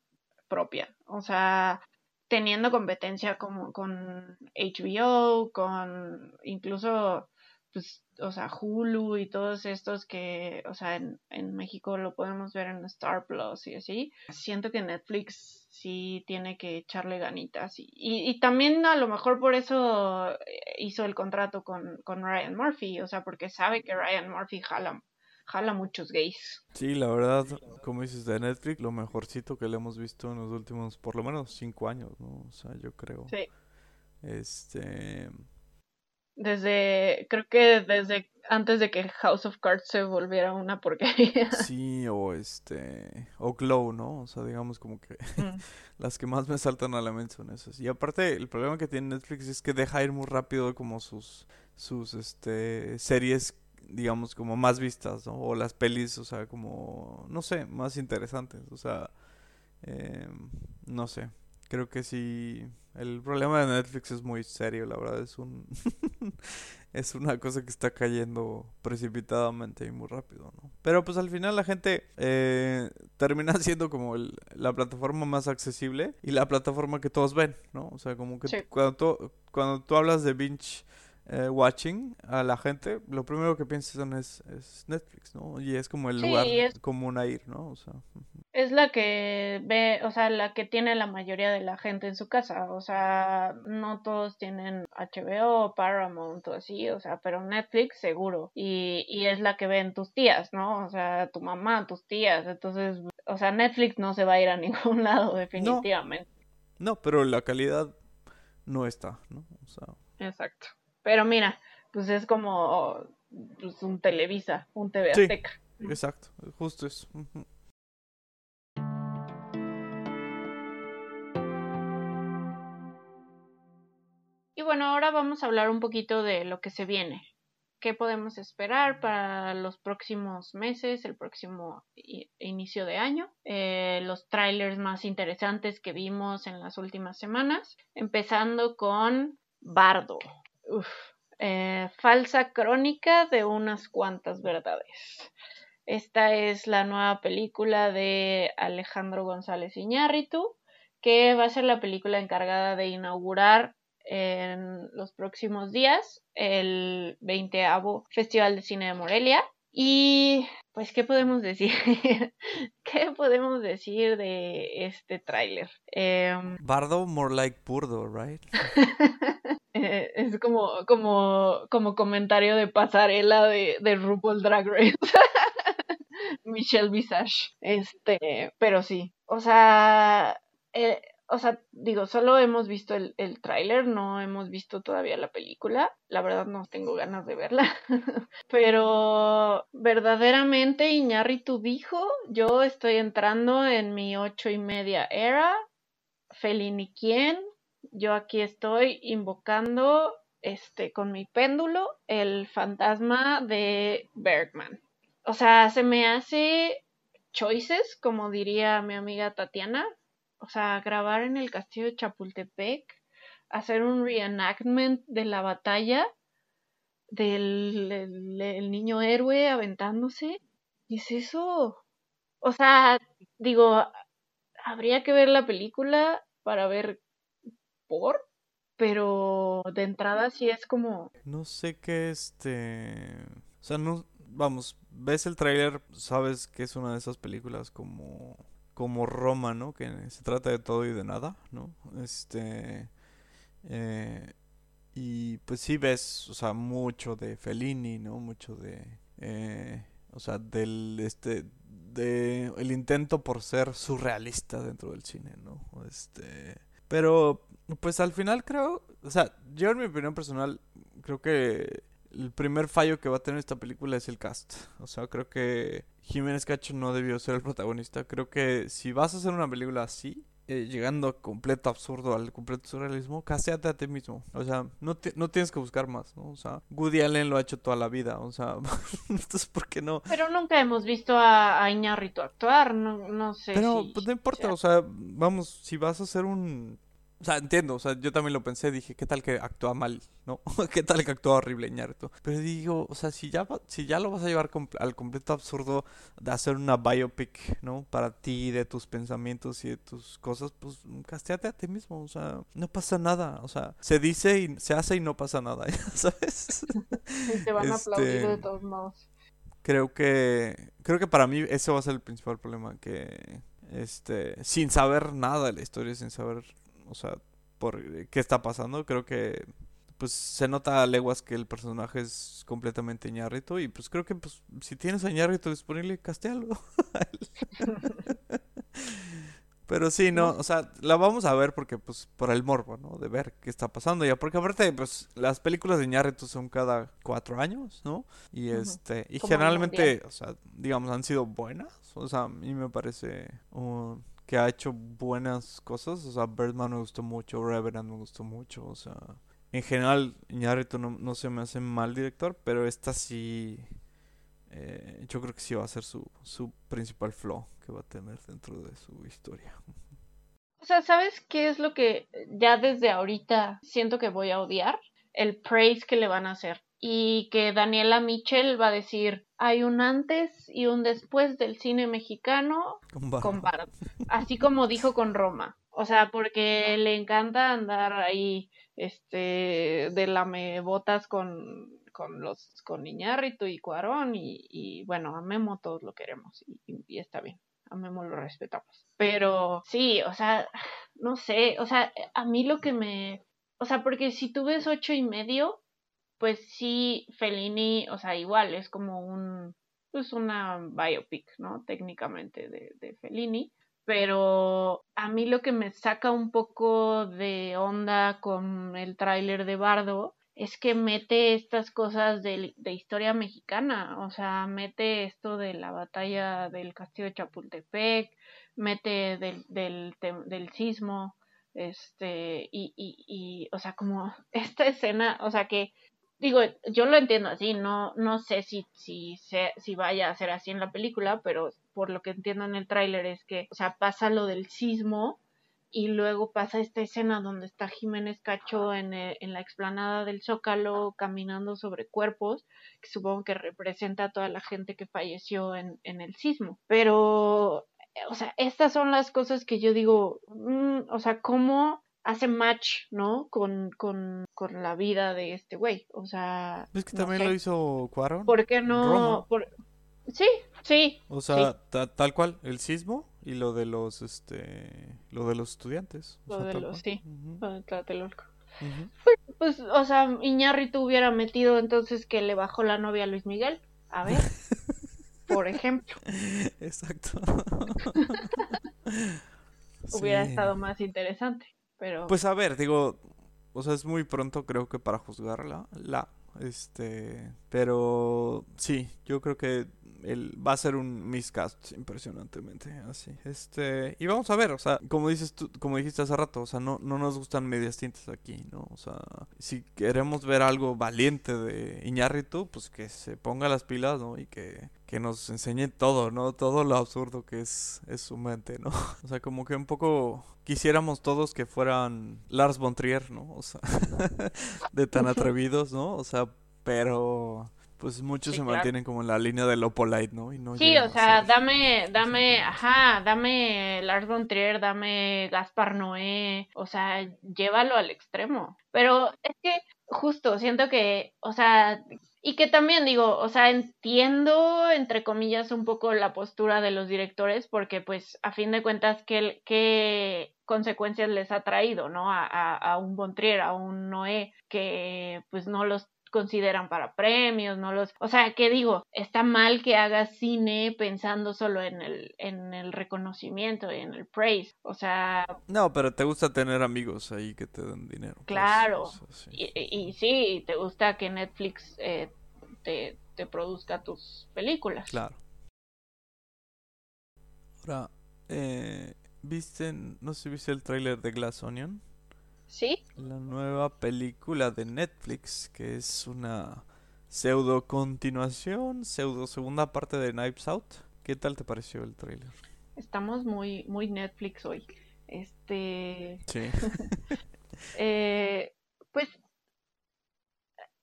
propia. O sea, teniendo competencia como con HBO, con incluso pues, o sea, Hulu y todos estos que, o sea, en, en, México lo podemos ver en Star Plus y así. Siento que Netflix sí tiene que echarle ganitas. Y, y, también a lo mejor por eso eh, hizo el contrato con, con Ryan Murphy, o sea, porque sabe que Ryan Murphy jala, jala muchos gays. Sí, la verdad, como dices de Netflix, lo mejorcito que le hemos visto en los últimos, por lo menos, cinco años, ¿no? O sea, yo creo. Sí. Este desde, creo que desde antes de que House of Cards se volviera una porquería. Sí, o este, o Glow, ¿no? O sea, digamos como que mm. las que más me saltan a la mente son esas. Y aparte, el problema que tiene Netflix es que deja ir muy rápido como sus, sus, este, series, digamos, como más vistas, ¿no? O las pelis, o sea, como, no sé, más interesantes, o sea, eh, no sé. Creo que sí. El problema de Netflix es muy serio, la verdad. Es un. es una cosa que está cayendo precipitadamente y muy rápido, ¿no? Pero pues al final la gente eh, termina siendo como la plataforma más accesible y la plataforma que todos ven, ¿no? O sea, como que cuando, tú, cuando tú hablas de binge eh, watching a la gente, lo primero que piensan es, es Netflix, ¿no? Y es como el lugar común a ir, ¿no? O sea, es la que ve, o sea, la que tiene la mayoría de la gente en su casa, o sea, no todos tienen HBO, Paramount o así, o sea, pero Netflix seguro, y, y es la que ven tus tías, ¿no? O sea, tu mamá, tus tías, entonces, o sea, Netflix no se va a ir a ningún lado definitivamente. No, no pero la calidad no está, ¿no? O sea... Exacto. Pero mira, pues es como pues, un Televisa, un TV Azteca. exacto, justo eso. Y bueno, ahora vamos a hablar un poquito de lo que se viene. ¿Qué podemos esperar para los próximos meses, el próximo inicio de año? Eh, los trailers más interesantes que vimos en las últimas semanas, empezando con Bardo, Eh, falsa crónica de unas cuantas verdades. Esta es la nueva película de Alejandro González Iñárritu, que va a ser la película encargada de inaugurar en los próximos días el 20 Festival de Cine de Morelia Y pues, ¿qué podemos decir? ¿Qué podemos decir de este tráiler? Em, Bardo, more like Burdo, right? Eh, es como, como, como comentario de pasarela de, de RuPaul Drag Race. Michelle Visage. Este, pero sí. O sea, eh, o sea, digo, solo hemos visto el, el tráiler, no hemos visto todavía la película. La verdad no tengo ganas de verla. Pero verdaderamente Iñárritu dijo, yo estoy entrando en mi ocho y media era. Felini quién. Yo aquí estoy invocando este con mi péndulo el fantasma de Bergman. O sea, se me hace choices, como diría mi amiga Tatiana, o sea, grabar en el castillo de Chapultepec, hacer un reenactment de la batalla del niño héroe aventándose. ¿Y es eso? O sea, digo, habría que ver la película para ver por, pero de entrada sí es como... No sé qué este... O sea, no... Vamos, ves el tráiler, sabes que es una de esas películas como como Roma, ¿no? Que se trata de todo y de nada, ¿no? Este... Eh, y pues sí ves, o sea, mucho de Fellini, ¿no? Mucho de... Eh, o sea, del... Este... De el intento por ser surrealista dentro del cine, ¿no? Este... Pero, pues al final creo... O sea, yo en mi opinión personal creo que el primer fallo que va a tener esta película es el cast. O sea, creo que Jiménez Cacho no debió ser el protagonista. Creo que si vas a hacer una película así, eh, llegando a completo absurdo, al completo surrealismo, caséate a ti mismo. O sea, no, no tienes que buscar más, ¿no? O sea, Woody Allen lo ha hecho toda la vida. O sea, entonces, ¿por qué no? Pero nunca hemos visto a, a Iñárritu actuar, no, no sé. Pero, pues no importa, o sea, vamos, si vas a hacer un o sea, entiendo, o sea, yo también lo pensé, dije, ¿qué tal que actúa mal, no? ¿Qué tal que actúa horrible Ñarto? Pero digo, o sea, si ya, si ya lo vas a llevar al completo absurdo de hacer una biopic, ¿no? Para ti, de tus pensamientos y de tus cosas, pues casteate a ti mismo, o sea, no pasa nada, o sea, se dice y se hace y no pasa nada, ¿sabes? Y te van a aplaudir de este, todos modos. Creo que, creo que para mí ese va a ser el principal problema, que, este, sin saber nada de la historia, sin saber o sea, por qué está pasando. Creo que pues se nota a leguas que el personaje es completamente ñarrito y pues creo que pues si tienes a ñarrito disponible, castéalo. Pero sí, no, o sea, la vamos a ver porque, pues, por el morbo, ¿no? De ver qué está pasando ya. Porque aparte, pues, las películas de Ñarrito son cada cuatro años, ¿no? Y este, y generalmente, o sea, digamos, han sido buenas. O sea, a mí me parece que ha hecho buenas cosas. O sea, Birdman me gustó mucho, Revenant me gustó mucho. O sea, en general, Iñárritu no, no se me hace mal director, pero esta sí. Eh, yo creo que sí va a ser su, su principal flaw que va a tener dentro de su historia. O sea, ¿sabes qué es lo que ya desde ahorita siento que voy a odiar? El praise que le van a hacer y que Daniela Michel va a decir hay un antes y un después del cine mexicano con. Así como dijo con Roma. O sea, porque le encanta andar ahí, este, de lame botas con, con los, con Iñárritu y Cuarón y, y bueno, a Memo todos lo queremos y, y está bien. A Memo lo respetamos. Pero sí, o sea, no sé, o sea, a mí lo que me, o sea, porque si tú ves ocho y medio, pues sí, Fellini, o sea, igual es como un, pues una biopic, ¿no? Técnicamente de, de Fellini. Pero a mí lo que me saca un poco de onda con el tráiler de Bardo es que mete estas cosas de, historia mexicana, o sea, mete esto de la batalla del castillo de Chapultepec, mete del, del, del sismo, este, y, y, y, o sea, como esta escena, o sea, que digo, yo lo entiendo así, no, no sé si, si, si vaya a ser así en la película, pero por lo que entiendo en el tráiler es que, o sea, pasa lo del sismo y luego pasa esta escena donde está Jiménez Cacho en, eh, en la explanada del Zócalo caminando sobre cuerpos, que supongo que representa a toda la gente que falleció en, en el sismo. Pero, o sea, estas son las cosas que yo digo, mm, o sea, ¿cómo hace match, ¿no? Con, con, la vida de este güey. O sea. Es que también lo hizo Cuaron. ¿Por qué no? Sí, sí. O sea, tal cual, el sismo y lo de los, este, lo de los estudiantes. lo de los, sí, Tlatelolco. pues, pues, o sea, Iñárritu hubiera metido entonces que le bajó la novia a Luis Miguel. A ver, por ejemplo. Exacto. hubiera estado más interesante, pero... Pues a ver, digo, o sea, es muy pronto creo que para juzgarla, la, este, pero sí, yo creo que va a ser un miscast impresionantemente así. Este, y vamos a ver, o sea, como dices tú, como dijiste hace rato, o sea, no, no nos gustan medias tintas aquí, ¿no? O sea, si queremos ver algo valiente de Iñárritu, pues que se ponga las pilas, ¿no? Y que, que nos enseñe todo, ¿no? Todo lo absurdo que es, es su mente, ¿no? O sea, como que un poco quisiéramos todos que fueran Lars von Trier, ¿no? O sea, de tan atrevidos, ¿no? O sea, pero pues muchos se mantienen como en la línea de lo polite, ¿no? Y no sí, o sea, dame, dame, ajá, dame Lars von Trier, dame Gaspar Noé, o sea, llévalo al extremo. Pero es que justo siento que, o sea, y que también digo, o sea, entiendo entre comillas un poco la postura de los directores porque pues a fin de cuentas qué, qué consecuencias les ha traído, ¿no? A, a, a un Bontrier, a un Noé que pues no los consideran para premios, no los, o sea, ¿qué digo? Está mal que hagas cine pensando solo en el en el reconocimiento y en el praise, o sea, no, pero te gusta tener amigos ahí que te den dinero. Pues, claro. Y, y, sí, te gusta que Netflix eh, te, te produzca tus películas. Claro. Ahora, eh, ¿viste, no sé si viste el tráiler de Glass Onion? ¿Sí? La nueva película de Netflix, que es una pseudo continuación, pseudo segunda parte de Knives Out. ¿Qué tal te pareció el tráiler? Estamos muy, muy Netflix hoy. Este. Sí. eh, pues.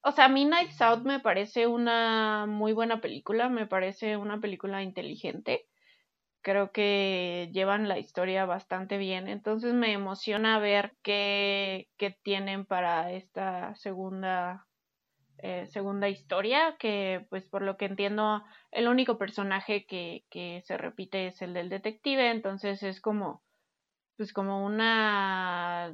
O sea, a mí Knives Out me parece una muy buena película, me parece una película inteligente creo que llevan la historia bastante bien. Entonces me emociona ver qué, qué tienen para esta segunda, eh, segunda historia, que pues por lo que entiendo el único personaje que, que se repite es el del detective, entonces es como pues como una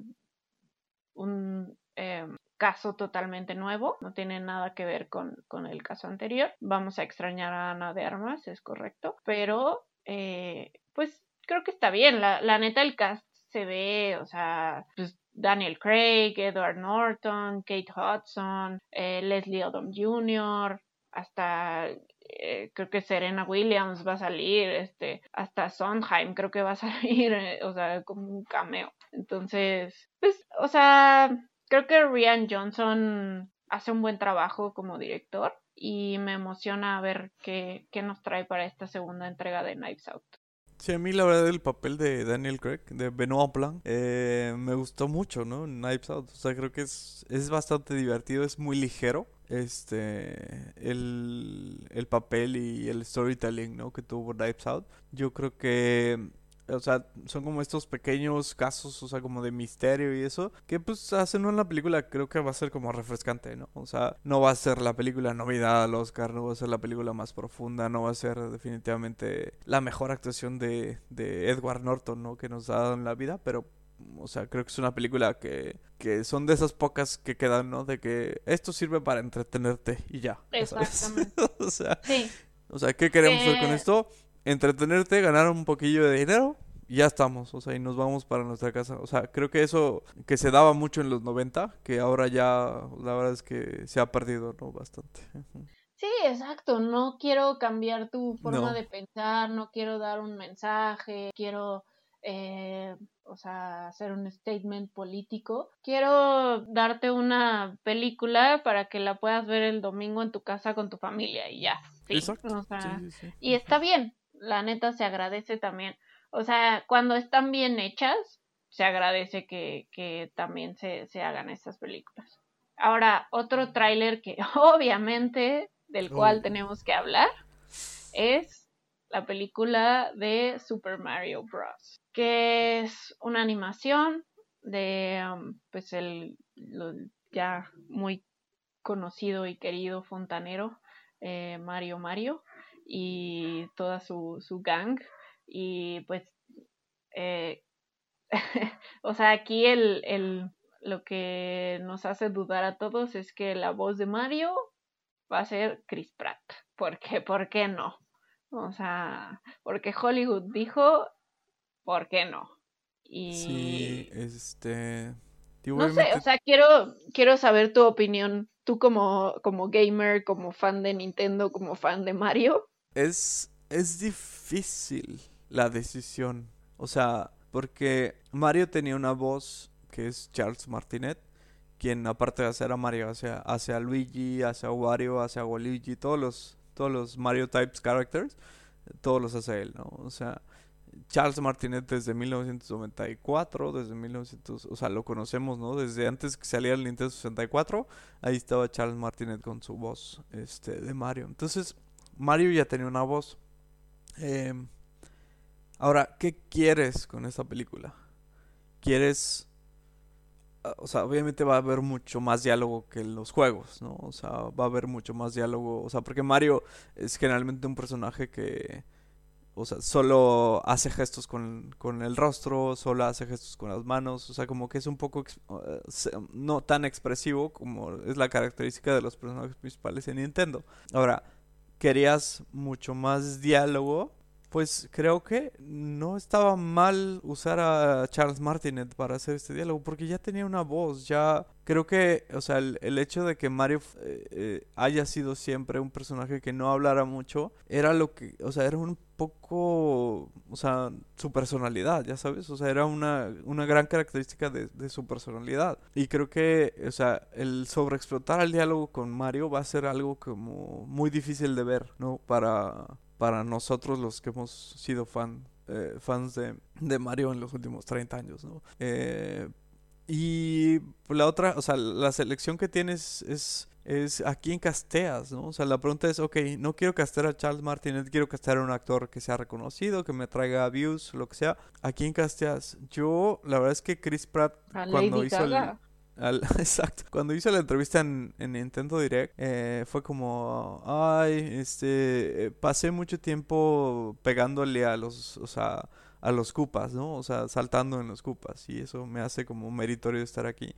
un eh, caso totalmente nuevo, no tiene nada que ver con, con el caso anterior. Vamos a extrañar a Ana de Armas, es correcto, pero eh, pues creo que está bien. La, la neta, el cast se ve, o sea, pues Daniel Craig, Edward Norton, Kate Hudson, eh, Leslie Odom Jr., hasta eh, creo que Serena Williams va a salir, este, hasta Sondheim creo que va a salir, o sea, como un cameo. Entonces, pues, o sea, creo que Rian Johnson hace un buen trabajo como director y me emociona ver qué, qué nos trae para esta segunda entrega de Knives Out. Sí, a mí la verdad el papel de Daniel Craig, de Benoit Blanc, eh, me gustó mucho, ¿no? Knives Out. O sea, creo que es, es bastante divertido, es muy ligero. Este, el, el papel y el storytelling, ¿no? Que tuvo Knives Out. Yo creo que o sea, son como estos pequeños casos, o sea, como de misterio y eso, que pues hacen una película, creo que va a ser como refrescante, ¿no? O sea, no va a ser la película novedad al Oscar, no va a ser la película más profunda, no va a ser definitivamente la mejor actuación de, de Edward Norton, ¿no? Que nos ha dado en la vida, pero o sea, creo que es una película que, que son de esas pocas que quedan, ¿no? De que esto sirve para entretenerte y ya. Exactamente. o sea, sí. o sea, ¿qué queremos hacer con esto? Entretenerte, ganar un poquillo de dinero y ya estamos, o sea, y nos vamos para nuestra casa. O sea, creo que eso que se daba mucho en los 90, que ahora ya la verdad es que se ha perdido, ¿no? Bastante. Sí, exacto, no quiero cambiar tu forma de pensar, no quiero dar un mensaje, quiero, eh, o sea, hacer un statement político. Quiero darte una película para que la puedas ver el domingo en tu casa con tu familia y ya. Exacto. Y está bien, la neta se agradece también. O sea, cuando están bien hechas, se agradece que, que también se, se hagan estas películas. Ahora, otro tráiler que obviamente del cual tenemos que hablar es la película de Super Mario Bros. que es una animación de um, pues el ya muy conocido y querido fontanero eh, Mario Mario y toda su, su gang. Y pues, eh, o sea, aquí el, el, lo que nos hace dudar a todos es que la voz de Mario va a ser Chris Pratt. ¿Por qué? ¿Por qué no? O sea, porque Hollywood dijo, ¿por qué no? Y... Sí, este... No sé, o sea, quiero, quiero saber tu opinión, tú como, como gamer, como fan de Nintendo, como fan de Mario. Es, es difícil la decisión, o sea, porque Mario tenía una voz que es Charles Martinet, quien aparte de hacer a Mario, hace, a Luigi, hace a Wario, hace a Waluigi, todos los, todos los Mario Types characters, todos los hace él, ¿no? O sea, Charles Martinet desde 1994, desde 1900, o sea, lo conocemos, ¿no? Desde antes que saliera el Nintendo 64, ahí estaba Charles Martinet con su voz, este, de Mario. Entonces, Mario ya tenía una voz. Em, ahora, ¿qué quieres con esta película? ¿Quieres ah, o sea, obviamente va a haber mucho más diálogo que en los juegos, ¿no? O sea, va a haber mucho más diálogo, o sea, porque Mario es generalmente un personaje que o sea, solo hace gestos con, el rostro, solo hace gestos con las manos. O sea, como que es un poco eh, no tan expresivo como es la característica de los personajes principales en Nintendo. Ahora, querías mucho más diálogo pues creo que no estaba mal usar a Charles Martinet para hacer este diálogo, porque ya tenía una voz, ya creo que, o sea, el, hecho de que Mario eh, eh, haya sido siempre un personaje que no hablara mucho, era lo que, o sea, era un poco, o sea, su personalidad, ya sabes, o sea, era una, una gran característica de, de su personalidad. Y creo que, o sea, el sobreexplotar el diálogo con Mario va a ser algo como muy difícil de ver, ¿no? Para para nosotros los que hemos sido fan, eh, fans de, de, Mario en los últimos 30 años, ¿no? Eh, y la otra, o sea, la selección que tienes es, es a quién casteas, ¿no? O sea, la pregunta es, ok, no quiero castear a Charles Martinet, quiero castear a un actor que sea reconocido, que me traiga views, lo que sea. ¿A quién casteas? Yo, la verdad es que Chris Pratt, cuando hizo el exacto. Cuando hizo la entrevista en, Nintendo Direct, eh, fue como, ay, este, eh, pasé mucho tiempo pegándole a los, o sea, a los cupas, ¿no? O sea, saltando en los cupas. Y eso me hace como meritorio estar aquí.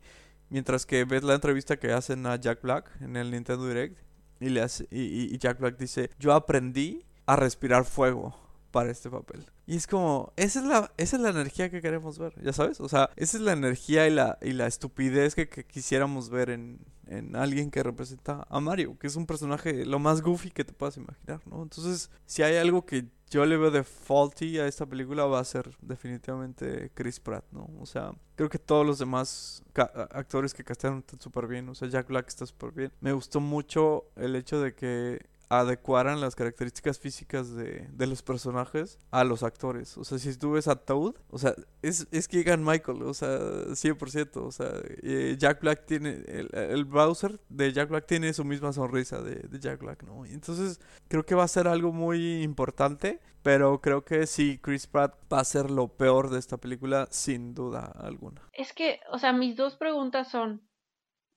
Mientras que ves la entrevista que hacen a Jack Black en el Nintendo Direct y, le hace, y Jack Black dice, yo aprendí a respirar fuego para este papel. Y es como, esa es la, esa es la energía que queremos ver, ya sabes, o sea, esa es la energía y la, y la estupidez que, quisiéramos ver en, en, alguien que representa a Mario, que es un personaje lo más goofy que te puedas imaginar, ¿no? Entonces, si hay algo que yo le veo de faulty a esta película va a ser definitivamente Chris Pratt, ¿no? O sea, creo que todos los demás actores que castearon están súper bien, o sea, Jack Black está súper bien. Me gustó mucho el hecho de que adecuaran las características físicas de, de, los personajes a los actores. O sea, si tú ves a Toad, o sea, es, es Keegan Michael, o sea, 100%. O sea, eh, Jack Black tiene, el, el, Bowser de Jack Black tiene su misma sonrisa de, de, Jack Black, ¿no? Entonces, creo que va a ser algo muy importante, pero creo que sí, Chris Pratt va a ser lo peor de esta película, sin duda alguna. Es que, o sea, mis dos preguntas son,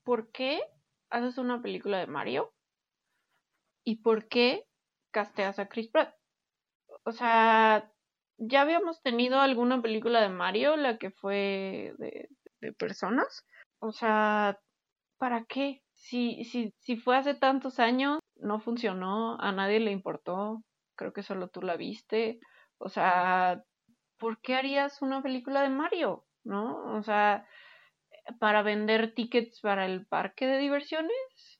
¿por qué haces una película de Mario? ¿Y por qué casteas a Chris Pratt? O sea, ya habíamos tenido alguna película de Mario, la que fue de, personas. O sea, ¿para qué? Si, si, si fue hace tantos años, no funcionó, a nadie le importó, creo que solo tú la viste. O sea, ¿por qué harías una película de Mario? ¿No? O sea, para vender tickets para el parque de diversiones.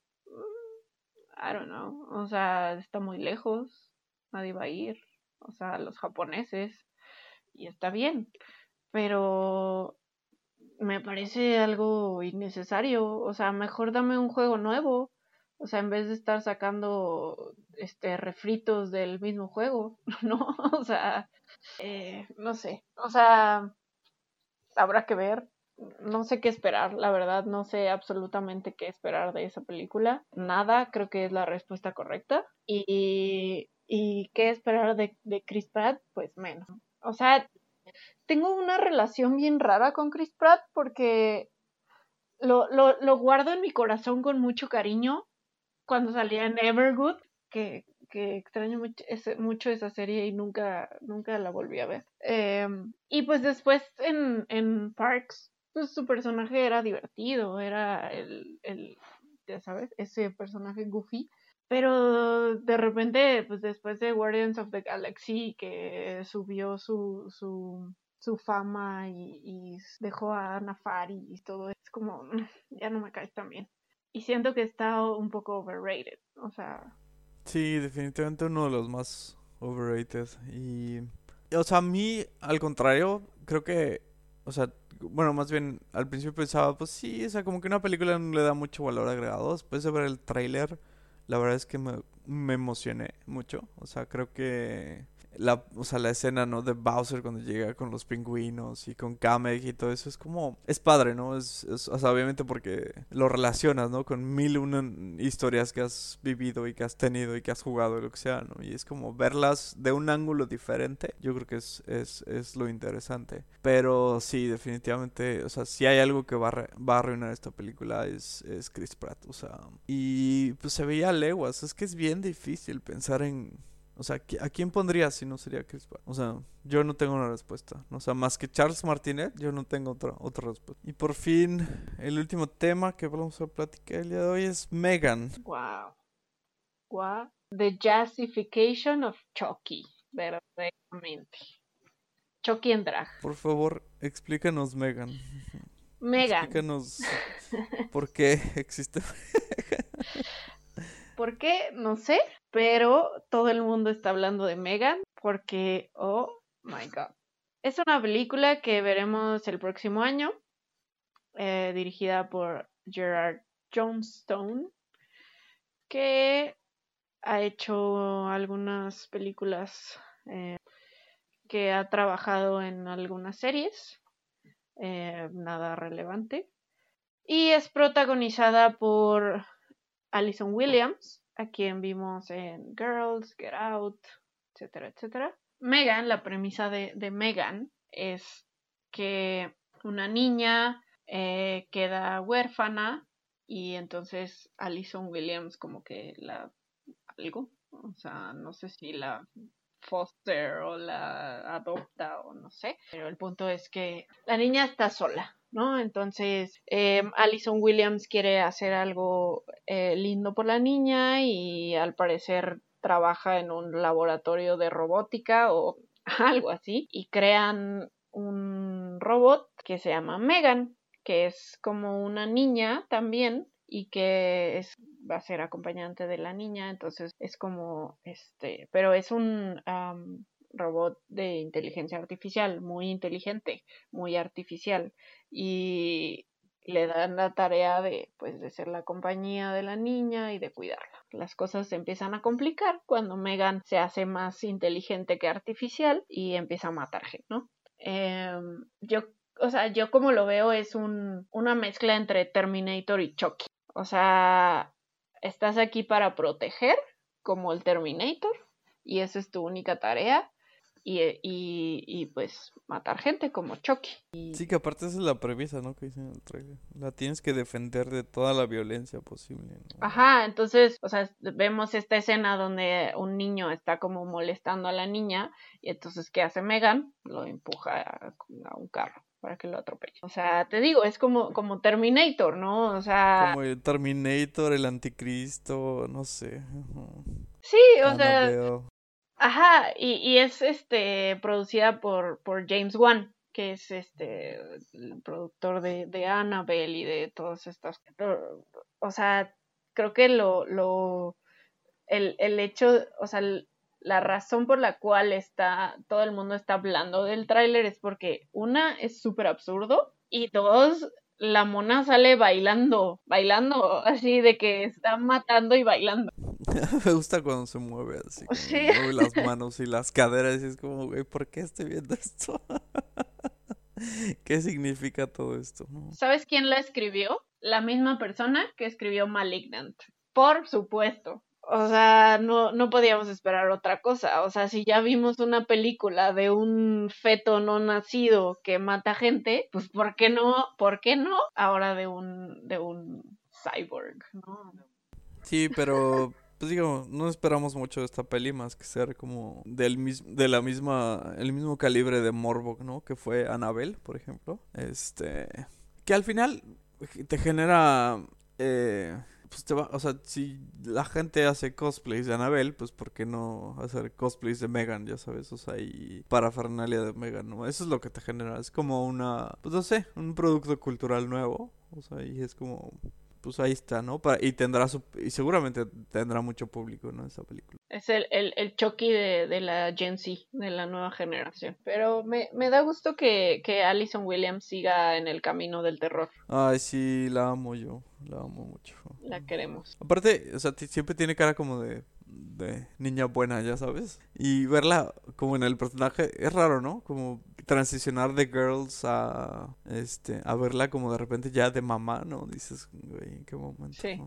I don't know, o sea, está muy lejos, nadie va a ir, o sea, los japoneses, y está bien, pero me parece algo innecesario, o sea, mejor dame un juego nuevo, o sea, en vez de estar sacando este refritos del mismo juego, ¿no? O sea, eh, no sé, o sea, habrá que ver, no sé qué esperar, la verdad, no sé absolutamente qué esperar de esa película. Nada, creo que es la respuesta correcta. Y, y qué esperar de, de Chris Pratt, pues menos. O sea, tengo una relación bien rara con Chris Pratt porque lo, lo, guardo en mi corazón con mucho cariño cuando salía en Evergood, que que extraño mucho, mucho, esa serie y nunca, nunca la volví a ver. Em, y pues después en, en Parks, pues su personaje era divertido, era el, el, ya sabes, ese personaje goofy. Pero de repente, pues después de Guardians of the Galaxy, que subió su, su, su fama y, y dejó a Nafari y todo, es como, ya no me cae tan bien. Y siento que está un poco overrated, o sea... Sí, definitivamente uno de los más overrated. Y, o sea, a mí, al contrario, creo que, o sea, bueno, más bien al principio pensaba, pues sí, o sea, como que una película no le da mucho valor agregado. Después de ver el tráiler, la verdad es que me, me emocioné mucho. O sea, creo que la, o sea, la escena, ¿no? De Bowser cuando llega con los pingüinos y con Kamek y todo eso es como, es padre, ¿no? Es, o sea, obviamente porque lo relacionas, ¿no? Con mil una historias que has vivido y que has tenido y que has jugado y lo que sea, ¿no? Y es como verlas de un ángulo diferente, yo creo que es, es, es lo interesante. Pero sí, definitivamente, o sea, si hay algo que va a, va a arruinar esta película es, es Chris Pratt, o sea, y pues se veía leguas, es que es bien difícil pensar en o sea, ¿a quién pondría si no sería Chris? O sea, yo no tengo una respuesta. O sea, más que Charles Martinet, yo no tengo otra, otra respuesta. Y por fin, el último tema que vamos a platicar el día de hoy es Megan. Wow. Wow. The Jazzification of Chucky. Verdaderamente. Chucky en drag. Por favor, explícanos Megan. Megan. Explícanos por qué existe ¿Por qué? No sé, pero todo el mundo está hablando de Megan porque, oh my god. Es una película que veremos el próximo año, eh, dirigida por Gerard Johnstone, que ha hecho algunas películas, eh, que ha trabajado en algunas series, eh, nada relevante, y es protagonizada por Alison Williams, a quien vimos en Girls, Get Out, etcétera, etcétera. Megan, la premisa de, Megan es que una niña eh, queda huérfana y entonces Alison Williams como que la algo, o sea, no sé si la foster o la adopta o no sé, pero el punto es que la niña está sola ¿no? Entonces, eh, Alison Williams quiere hacer algo eh, lindo por la niña y al parecer trabaja en un laboratorio de robótica o algo así y crean un robot que se llama Megan, que es como una niña también y que es va a ser acompañante de la niña, entonces es como este, pero es un robot de inteligencia artificial, muy inteligente, muy artificial y le dan la tarea de pues ser la compañía de la niña y de cuidarla. Las cosas se empiezan a complicar cuando Megan se hace más inteligente que artificial y empieza a matar gente, ¿no? Em, yo, o sea, yo como lo veo es un, una mezcla entre Terminator y Chucky. O sea, estás aquí para proteger como el Terminator y esa es tu única tarea y, y, y, pues matar gente como Chucky. Sí, que aparte esa es la premisa, ¿no? Que dicen el trailer. La tienes que defender de toda la violencia posible. Ajá, entonces, o sea, vemos esta escena donde un niño está como molestando a la niña y entonces, ¿qué hace Megan? Lo empuja a, un carro para que lo atropelle. O sea, te digo, es como, como Terminator, ¿no? O sea... Como el Terminator, el anticristo, no sé. Sí, o sea, Ajá, y, y es este producida por, por James Wan, que es este el productor de, de Annabelle y de todas estas. O sea, creo que lo, lo el, el hecho, o sea, la razón por la cual está todo el mundo está hablando del tráiler es porque una es súper absurdo y dos la mona sale bailando, bailando así de que está matando y bailando. Me gusta cuando se mueve así. Mueve las manos y las caderas y es como, güey, ¿por qué estoy viendo esto? ¿Qué significa todo esto? ¿Sabes quién la escribió? La misma persona que escribió Malignant. Por supuesto. O sea, no, no podíamos esperar otra cosa. O sea, si ya vimos una película de un feto no nacido que mata gente, pues ¿por qué no? ¿Por qué no? Ahora de un, de un cyborg, ¿no? Sí, pero pues digo, no esperamos mucho de esta peli más que ser como del de la misma, el mismo calibre de Morbo, ¿no? Que fue Annabelle, por ejemplo. Este, que al final te genera, eh, pues te va, o sea, si la gente hace cosplays de Annabelle, pues ¿por qué no hacer cosplays de Megan, ya sabes? O sea, y parafernalia de Megan, ¿no? Eso es lo que te genera, es como una, pues no sé, un producto cultural nuevo, o sea, y es como pues ahí está, ¿no? Para, y tendrá su, y seguramente tendrá mucho público, ¿no? Esa película. Es el, el, el Chucky de, de, la Gen Z, de la nueva generación. Pero me, me da gusto que, que Alison Williams siga en el camino del terror. Ay, sí, la amo yo, la amo mucho. La queremos. Aparte, o sea, siempre tiene cara como de de niña buena, ya sabes. Y verla como en el personaje es raro, ¿no? Como transicionar de girls a este a verla como de repente ya de mamá, ¿no? Dices, güey, ¿en qué momento? Sí.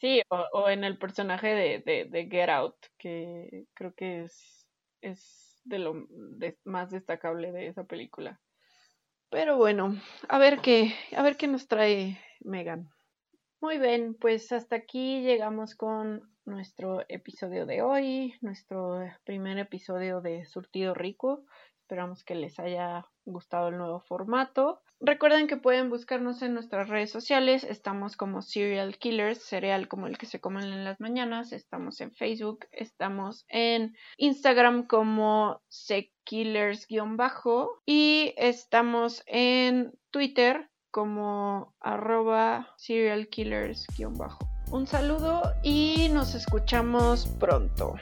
Sí, o, en el personaje de, de, de, Get Out, que creo que es, es de lo más destacable de esa película. Pero bueno, a ver qué, a ver qué nos trae Megan. Muy bien, pues hasta aquí llegamos con nuestro episodio de hoy, nuestro primer episodio de Surtido Rico. Esperamos que les haya gustado el nuevo formato. Recuerden que pueden buscarnos en nuestras redes sociales. Estamos como Serial Killers, cereal como el que se comen en las mañanas. Estamos en Facebook, estamos en Instagram como Sekillers-bajo y estamos en Twitter como arroba serialkillers-bajo. Un saludo y nos escuchamos pronto.